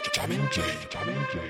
challenge, challenge.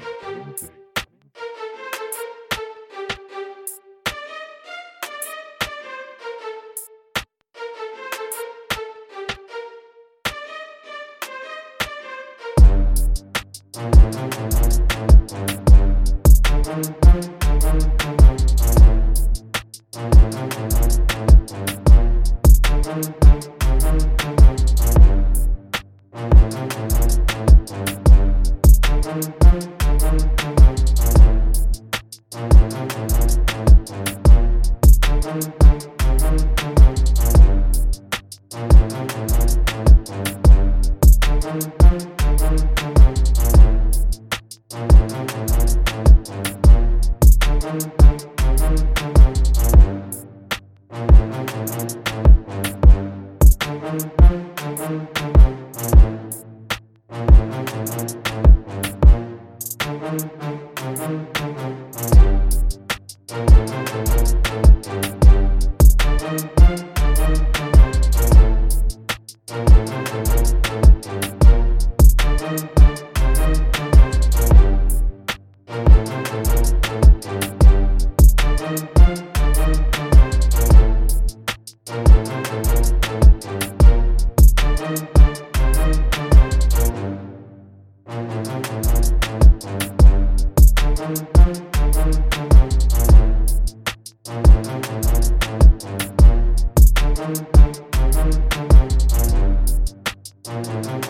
Thank